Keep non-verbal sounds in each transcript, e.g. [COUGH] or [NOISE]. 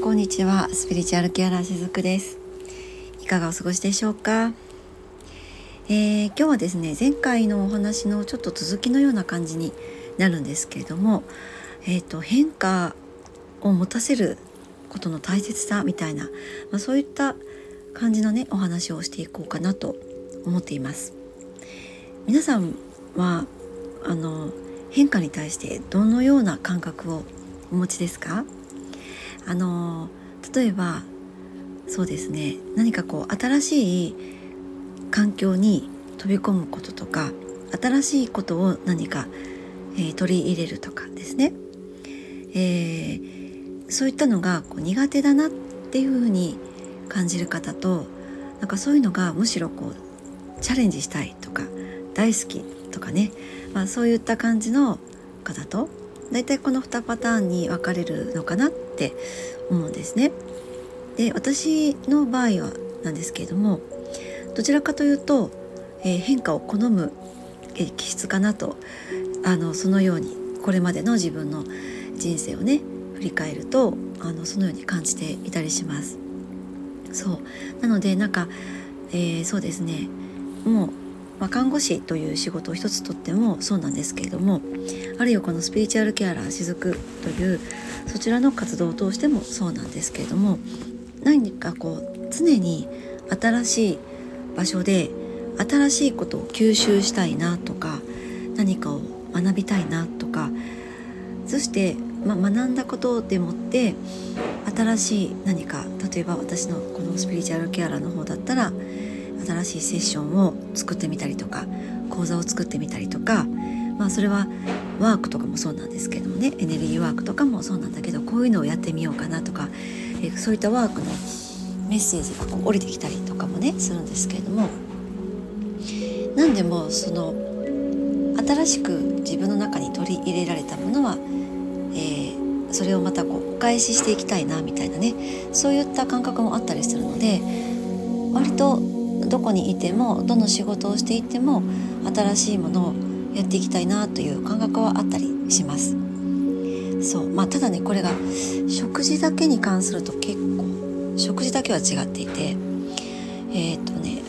こんにちは。スピリチュアルケアラーしずくです。いかがお過ごしでしょうか、えー、今日はですね前回のお話のちょっと続きのような感じになるんですけれどもえっ、ー、と変化を持たせることの大切さみたいな、まあ、そういった感じのねお話をしていこうかなと思っています。皆さんはあの変化に対してどのような感覚をお持ちですか？あの例えばそうですね何かこう新しい環境に飛び込むこととか新しいことを何か、えー、取り入れるとかですね、えー、そういったのがこう苦手だなっていうふうに感じる方となんかそういうのがむしろこうチャレンジしたいとか大好きとかね、まあ、そういった感じの方と大体この2パターンに分かれるのかなって思うんですね。で私の場合はなんですけれどもどちらかというと、えー、変化を好む、えー、気質かなとあのそのようにこれまでの自分の人生をね振り返るとあのそのように感じていたりします。そうなのでなんか、えー、そうですねもうまあ、看護師という仕事を一つとってもそうなんですけれどもあるいはこのスピリチュアルケアラー雫というそちらの活動を通してもそうなんですけれども何かこう常に新しい場所で新しいことを吸収したいなとか何かを学びたいなとかそして、まあ、学んだことでもって新しい何か例えば私のこのスピリチュアルケアラーの方だったら新しいセッションを作ってみたりとか講座を作ってみたりとかまあそれはワークとかもそうなんですけどもねエネルギーワークとかもそうなんだけどこういうのをやってみようかなとか、えそういったワークのメッセージがこう降りてきたりとかもねするんですけれども何でもその新しく自分の中に取り入れられたものは、えー、それをまたこうお返ししていきたいなみたいなねそういった感覚もあったりするので割とどこにいてもどの仕事をしていても新しいものをやっていきたいなという感覚はあったりします。そうまあ、ただねこれが食事だけに関すると結構食事だけは違っていてえっ、ー、とね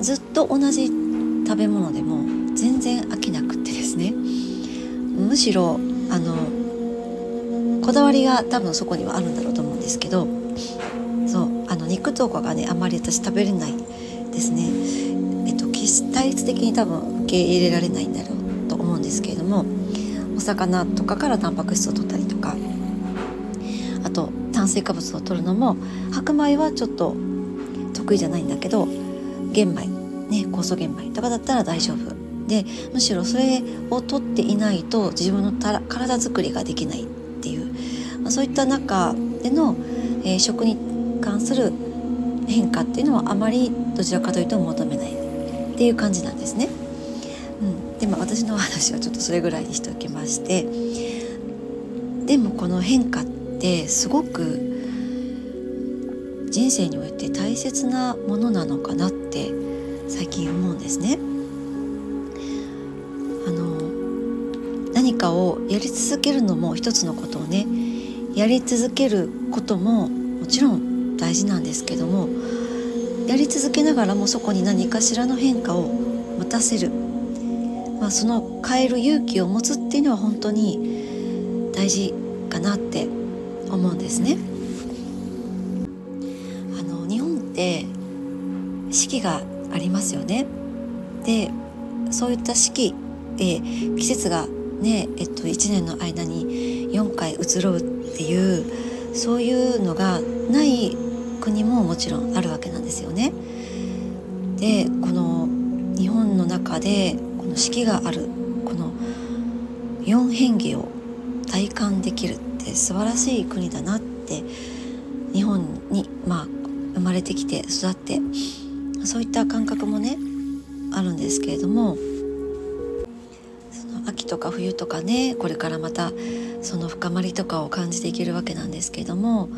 ずっと同じ食べ物でも全然飽きなくってですねむしろあのこだわりが多分そこにはあるんだろうと思うんですけど肉とかがねあまり私食べれないですね。えっと体質的に多分受け入れられないんだろうと思うんですけれどもお魚とかからタンパク質を取ったりとかあと炭水化物を取るのも白米はちょっと得意じゃないんだけど玄米ね酵素玄米とかだったら大丈夫。でむしろそれを取っていないと自分の体づくりができないっていう、まあ、そういった中での、えー、食に関する変化っていうのはあまりどちらかというと求めないっていう感じなんですね。うん、でも私の話はちょっとそれぐらいにしておきましてでもこの変化ってすごく人生において大切なものなのかなって最近思うんですね。あの何かをやり続けるのも一つのことをねやり続けることももちろん大事なんですけどもやり続けながらもそこに何かしらの変化を持たせる、まあ、その変える勇気を持つっていうのは本当に大事かなって思うんですね。あの日本って四季がありますよね。でそういった四季、え季節がねえっと、1年の間に4回移ろうっていうそういうのがない国ももちろんあるわけなんですよね。でこの日本の中でこの四季があるこの四変化を体感できるって素晴らしい国だなって日本にまあ生まれてきて育ってそういった感覚もねあるんですけれどもその秋とか冬とかねこれからまたその深まりとかを感じていけるわけなんですけれども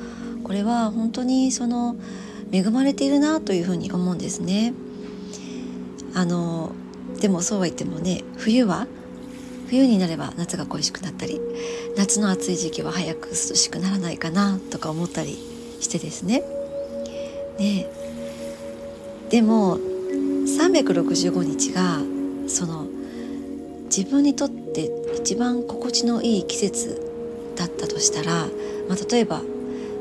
これは本当にその恵まれているなというふうに思うんですね。あのでもそうは言ってもね冬は冬になれば夏が恋しくなったり夏の暑い時期は早く涼しくならないかなとか思ったりしてですねででも365日がその自分にとって一番心地のいい季節だったとしたら、まあ、例えば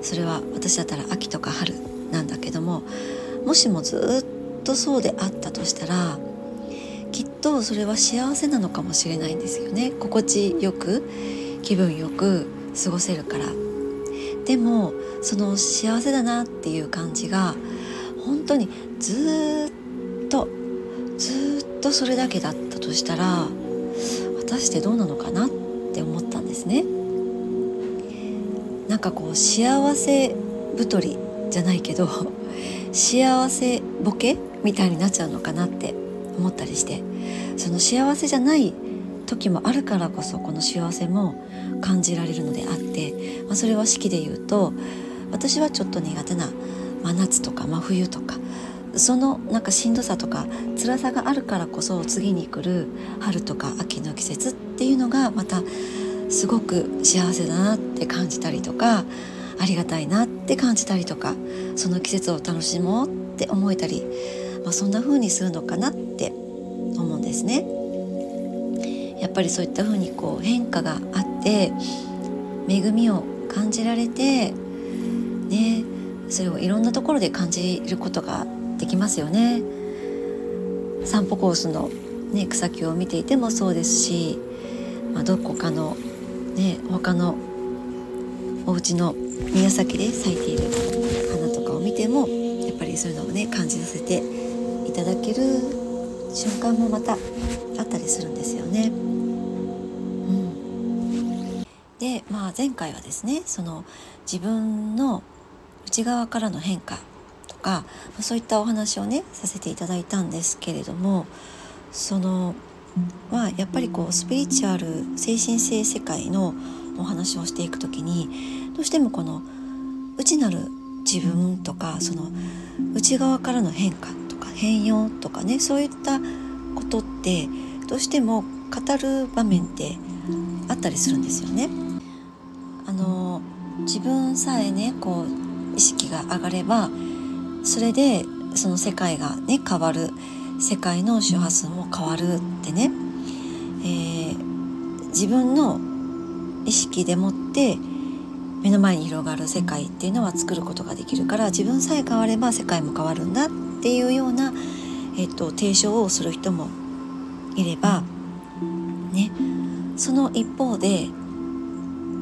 それは私だったら秋とか春なんだけどももしもずっとそうであったとしたらきっとそれは幸せなのかもしれないんですよね。心地よく気分よく過ごせるから。でもその幸せだなっていう感じが本当にずっとずっとそれだけだったとしたら果たしてどうなのかなって思ったんですね。なんかこう幸せ太りじゃないけど幸せボケみたいになっちゃうのかなって思ったりしてその幸せじゃない時もあるからこそこの幸せも感じられるのであって、まあ、それは式で言うと私はちょっと苦手な真夏とか真冬とかそのなんかしんどさとか辛さがあるからこそ次に来る春とか秋の季節っていうのがまたすごく幸せだなって感じたりとかありがたいなって感じたりとかその季節を楽しもうって思えたり、まあ、そんな風にするのかなって思うんですね。やっぱりそういった風にこう変化があって恵みを感じられてねそれをいろんなところで感じることができますよね。散歩コースの、ね、草木を見ていてもそうですし、まあ、どこかの、ね、他のお家の宮崎で咲いている花とかを見てもやっぱりそういうのをね感じさせていただける瞬間もまたあったりするんですよね。うん、で、まあ、前回はですねその自分の内側からの変化とかそういったお話をねさせていただいたんですけれどもそのはやっぱりこうスピリチュアル精神性世界のお話をしていく時にどうしてもこの内なる自分とかその内側からの変化とか変容とかねそういったことってどうしても語る場面ってあったりするんですよね。あの自分さえねこう意識が上がればそれでその世界がね変わる世界の周波数も変わるってね、えー、自分の意識でもって目の前に広がる世界っていうのは作ることができるから自分さえ変われば世界も変わるんだっていうような、えっと、提唱をする人もいればね。その一方で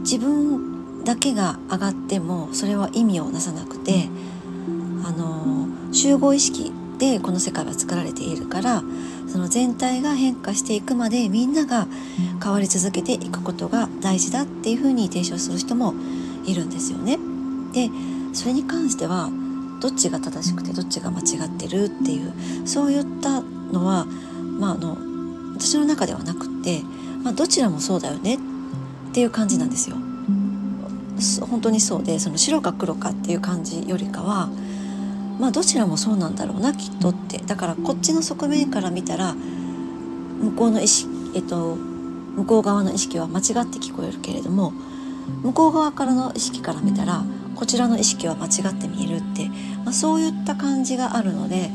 自分だけが上がってもそれは意味をなさなくてあの集合意識でこの世界は作られているからその全体が変化していくまでみんなが変わり続けていくことが大事だっていうふうに提唱する人もいるんですよね。でそれに関してはどっちが正しくてどっちが間違ってるっていうそういったのは、まあ、あの私の中ではなくって、まあ、どちらもそうだよねっていう感じなんですよ。本当にそうでその白か黒かっていう感じよりかはまあどちらもそうなんだろうなきっとってだからこっちの側面から見たら向こうの意識、えっと、向こう側の意識は間違って聞こえるけれども向こう側からの意識から見たらこちらの意識は間違って見えるって、まあ、そういった感じがあるので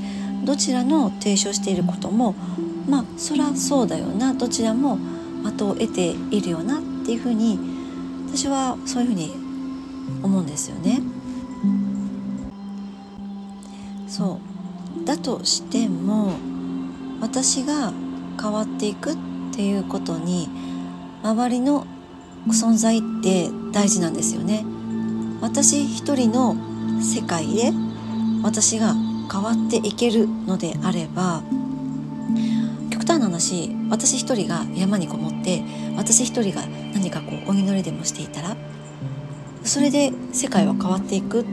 どちらの提唱していることもまあそりゃそうだよなどちらも的を得ているよなっていうふうに私はそういうふうに思うんですよね。そうだとしても私が変わっていくっていうことに周りの存在って大事なんですよね。私一人の世界で私が変わっていけるのであれば極端な話私一人が山にこもって私一人が何かこうお祈りでもしていたらそれで世界は変わっていくっ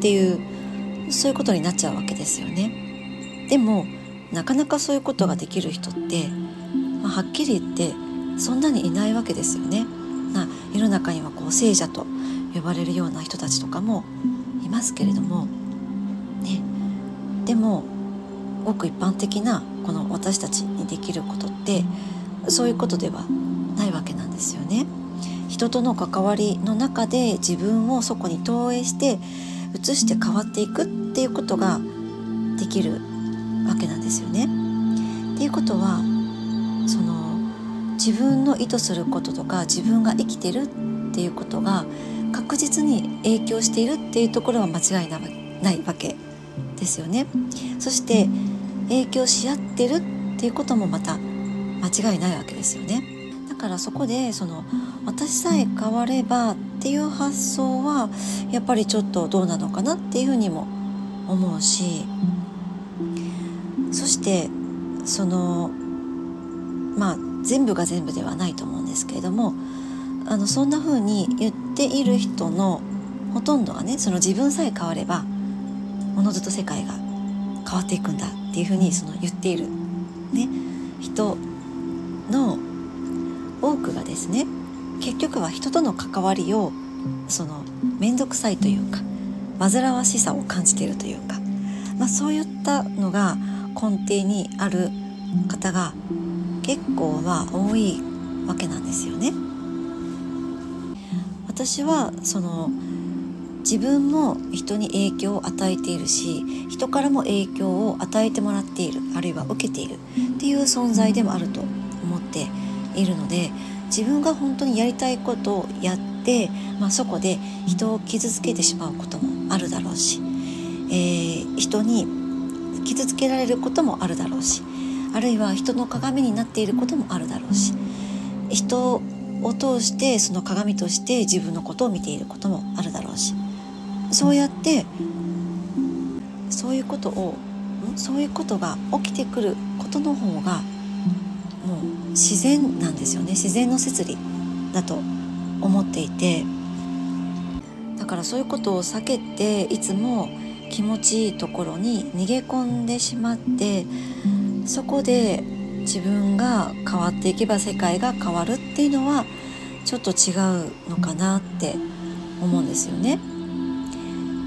ていうそういうことになっちゃうわけですよね。でもなかなかそういうことができる人って、まあ、はっきり言ってそんなにいないわけですよね。な世の中にはこう聖者と呼ばれるような人たちとかもいますけれどもねでもごく一般的なこの私たちにできることってそういうことではないわけなんですよね。人との関わりの中で自分をそこに投影して移して変わっていくっていうことができるわけなんですよね。っていうことはその自分の意図することとか自分が生きてるっていうことが確実に影響しているっていうところは間違いないわけですよね。そして影響し合ってるっていうこともまた間違いないわけですよね。だからそこでその私さえ変わればっていう発想はやっぱりちょっとどうなのかなっていうふうにも思うしそしてそのまあ全部が全部ではないと思うんですけれどもあのそんな風に言っている人のほとんどがねその自分さえ変わればおのずと世界が変わっていくんだっていう風にその言っている、ね、人の多くがですね結局は人との関わりをその面倒くさいというか煩わしさを感じているというか、まあ、そういったのが根底にある方が結構は多いわけなんですよね。私はその自分も人に影響を与えているし人からも影響を与えてもらっているあるいは受けているっていう存在でもあると思っているので自分が本当にやりたいことをやって、まあ、そこで人を傷つけてしまうこともあるだろうし、えー、人に傷つけられることもあるだろうしあるいは人の鏡になっていることもあるだろうし人を通してその鏡として自分のことを見ていることもあるだろうしそうやってそういうことをそういうことが起きてくることの方がもう自然なんですよね。自然の摂理だと思っていてだからそういうことを避けていつも気持ちいいところに逃げ込んでしまってそこで自分が変わっていけば世界が変わるっていうのはちょっと違うのかなって思うんですよね。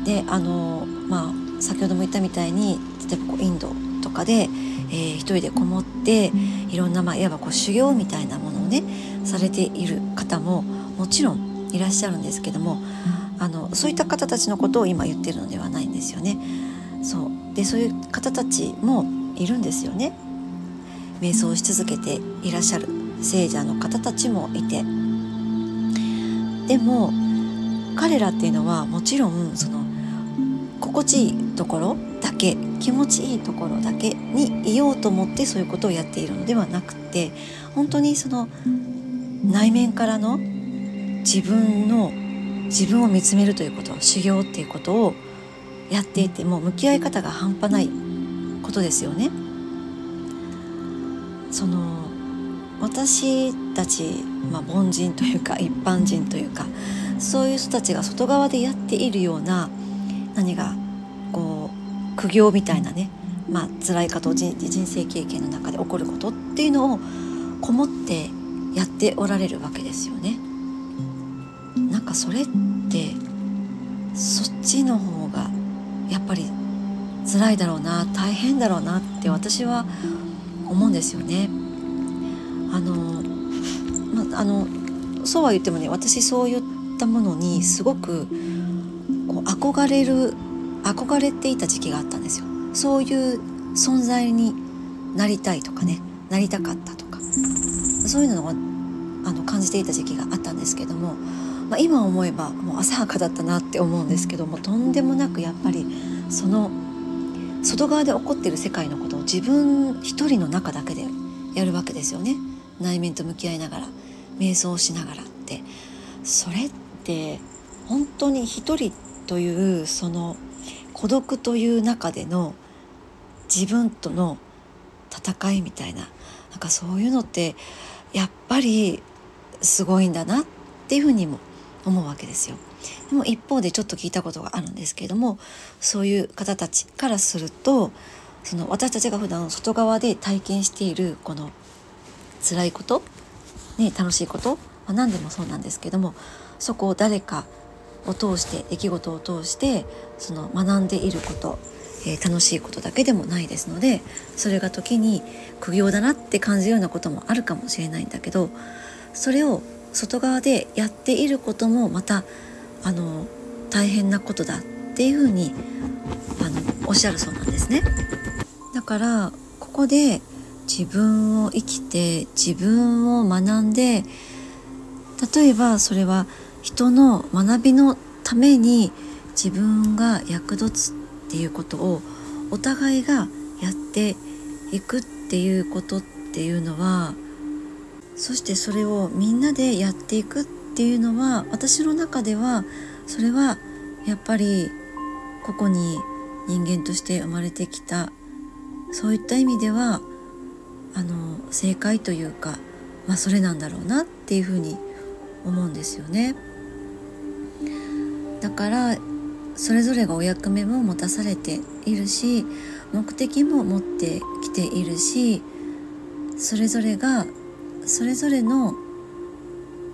であのまあ先ほども言ったみたいに例えばこうインドとかで、えー、一人でこもっていろんな、まあ、いわばこう修行みたいなものをねされている方ももちろんいらっしゃるんですけどもあのそういった方たちのことを今言ってるのではないんですよね。そうでそういう方たちもいるんですよね。瞑想し続けていらっしゃる聖者の方たちもいてでも彼らっていうのはもちろんその心地いいところだけ気持ちいいところだけにいようと思ってそういうことをやっているのではなくて本当にその内面からの自分の自分を見つめるということ修行っていうことをやっていてもう向き合い方が半端ないことですよね。その私たち、まあ、凡人というか一般人というかそういう人たちが外側でやっているような何がこう苦行みたいなね、まあ辛いこと人人生経験の中で起こることっていうのをこもってやっておられるわけですよね。それってそっちの方がやっぱり辛いだろうな大変だろうなって私は思うんですよね。あの,、まあのそうは言ってもね私そういったものにすごくこう憧れる憧れていた時期があったんですよ。そういう存在になりたいとかねなりたかったとかそういうのをあの感じていた時期があったんですけども、まあ、今思えばもう浅はかだったなって思うんですけどもとんでもなくやっぱりその外側で起こっている世界のことを自分一人の中だけでやるわけですよね。内面と向き合いながら瞑想しながらって。それって本当に一人というその孤独という中での自分との戦いみたいななんかそういうのってやっぱりすごいんだなっていうふうにも思うわけですよ。でも一方でちょっと聞いたことがあるんですけれどもそういう方たちからするとその私たちが普段外側で体験しているこの辛いこと、ね、楽しいこと、まあ、何でもそうなんですけどもそこを誰かを通して出来事を通してその学んでいること、えー、楽しいことだけでもないですのでそれが時に苦行だなって感じるようなこともあるかもしれないんだけどそれを外側でやっていることもまたあの大変なことだっていうふうにあのおっしゃるそうなんですね。だからここで自分を生きて自分を学んで例えばそれは人の学びのために自分が役立つっていうことをお互いがやっていくっていうことっていうのはそしてそれをみんなでやっていくっていうのは私の中ではそれはやっぱりここに人間として生まれてきたそういった意味ではあの正解というか、まあ、それなんだろうなっていうふうに思うんですよね。だからそれぞれがお役目も持たされているし目的も持ってきているしそれぞれがそれぞれの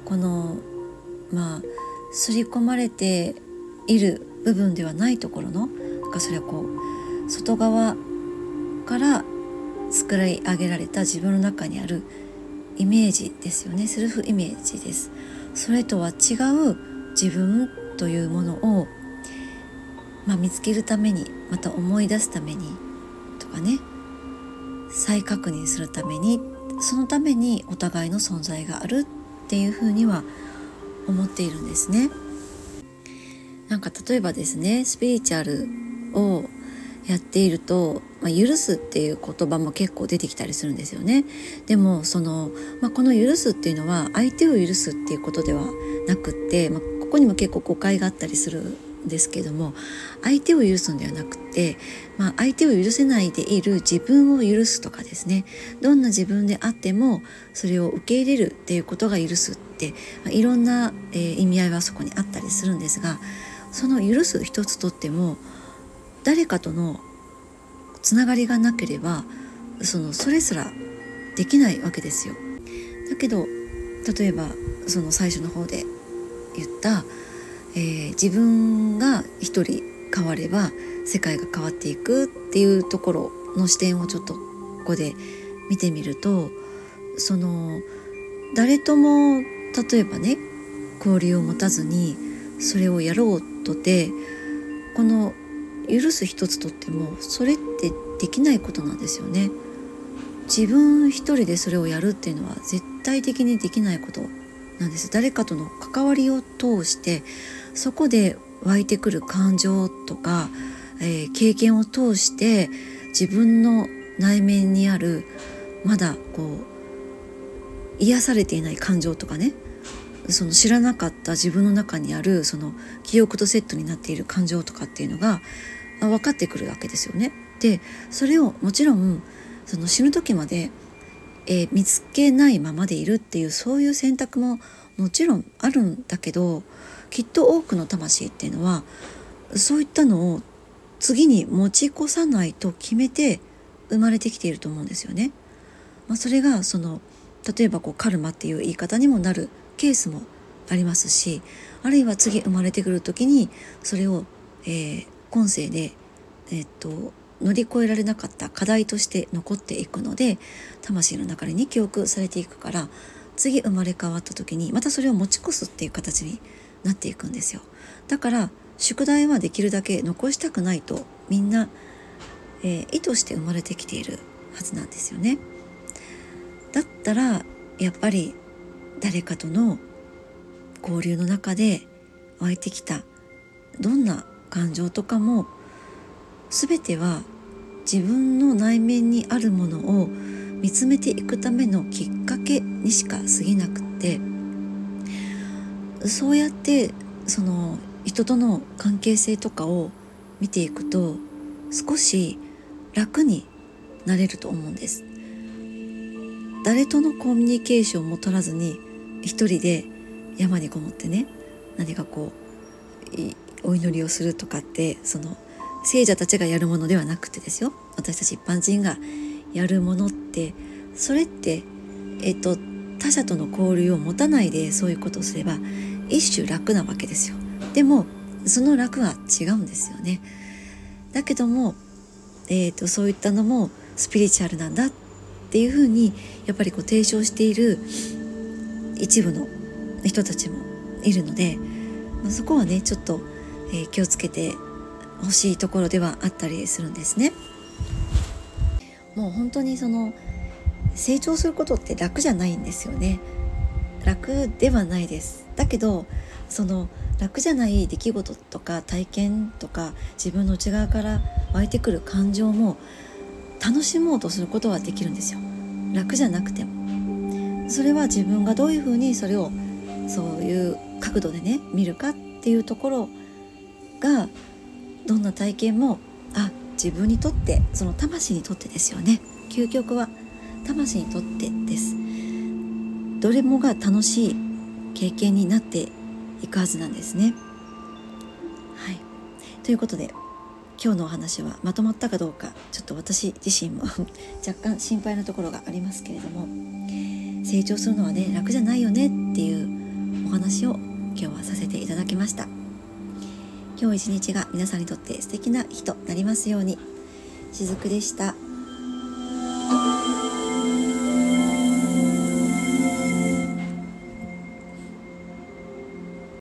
このまあ刷り込まれている部分ではないところのなんかそれはこう外側から作り上げられた自分の中にあるイメージですよね。セルフイメージです。それとは違う自分というものを、まあ、見つけるためにまた思い出すためにとかね再確認するためにそのためにお互いの存在があるっていうふうには思っているんですね。なんか例えばですねスピリチュアルをやっていると、まあ、許すっていう言葉も結構出てきたりするんですよね。でもその、まあ、この許すっていうのは相手を許すっていうことではなくって、まあ、ここにも結構誤解があったりするですけども相手を許すんではなくて、まあ、相手を許せないでいる自分を許すとかですねどんな自分であってもそれを受け入れるっていうことが許すって、いろんな、えー、意味合いはそこにあったりするんですがその許す一つとっても誰かとのつながりがなければそのそれすらできないわけですよ。だけど例えばその最初の方で言ったえー、自分が一人変われば世界が変わっていくっていうところの視点をちょっとここで見てみるとその誰とも例えばね交流を持たずにそれをやろうとてこの許す一つとってもそれってできないことなんですよね。自分一人でそれをやるっていうのは絶対的にできないことなんです誰かとの関わりを通してそこで湧いてくる感情とか、えー、経験を通して自分の内面にあるまだこう癒されていない感情とかねその知らなかった自分の中にあるその記憶とセットになっている感情とかっていうのが分かってくるわけですよね。でそれをもちろんその死ぬ時まで、えー、見つけないままでいるっていうそういう選択ももちろんあるんだけどきっと多くの魂っていうのはそういったのを次に持ち越さないと決めて生まれてきていると思うんですよね。まあ、それがその例えばこうカルマっていう言い方にもなるケースもありますしあるいは次生まれてくる時にそれを、えー、今世で、えー、っと乗り越えられなかった課題として残っていくので魂の中に記憶されていくから次生まれ変わった時にまたそれを持ち越すっていう形になっていくんですよ。だから宿題はできるだけ残したくないとみんな、えー、意図して生まれてきているはずなんですよね。だったらやっぱり誰かとの交流の中で湧いてきたどんな感情とかも全ては自分の内面にあるものを見つめていくためのきっかけにしか過ぎなくってそうやってその人との関係性とかを見ていくと少し楽になれると思うんです。誰とのコミュニケーションも取らずに一人で山にこもってね何かこうお祈りをするとかってその聖者たちがやるものではなくてですよ。私たち一般人がやるものってそれってえっと他者との交流を持たないでそういうことをすれば一種楽なわけですよ。でもその楽は違うんですよね。だけども、えーと、そういったのもスピリチュアルなんだっていうふうにやっぱりこう提唱している一部の人たちもいるので、ま、そこはねちょっと、えー、気をつけてほしいところではあったりするんですね。もう本当にその成長することって楽じゃないんですよね。楽ではないです。だけどその楽じゃない出来事とか体験とか自分の内側から湧いてくる感情も楽しもうとすることはできるんですよ。楽じゃなくても。それは自分がどういうふうにそれをそういう角度でね見るかっていうところがどんな体験もあ自分にとってその魂にとってですよね。究極は魂にとってです。どれもが楽しい経験になっていくはずなんですね。はい、ということで今日のお話はまとまったかどうかちょっと私自身も [LAUGHS] 若干心配なところがありますけれども成長するのはね楽じゃないよねっていうお話を今日はさせていただきました今日一日が皆さんにとって素敵な日となりますようにしずくでした。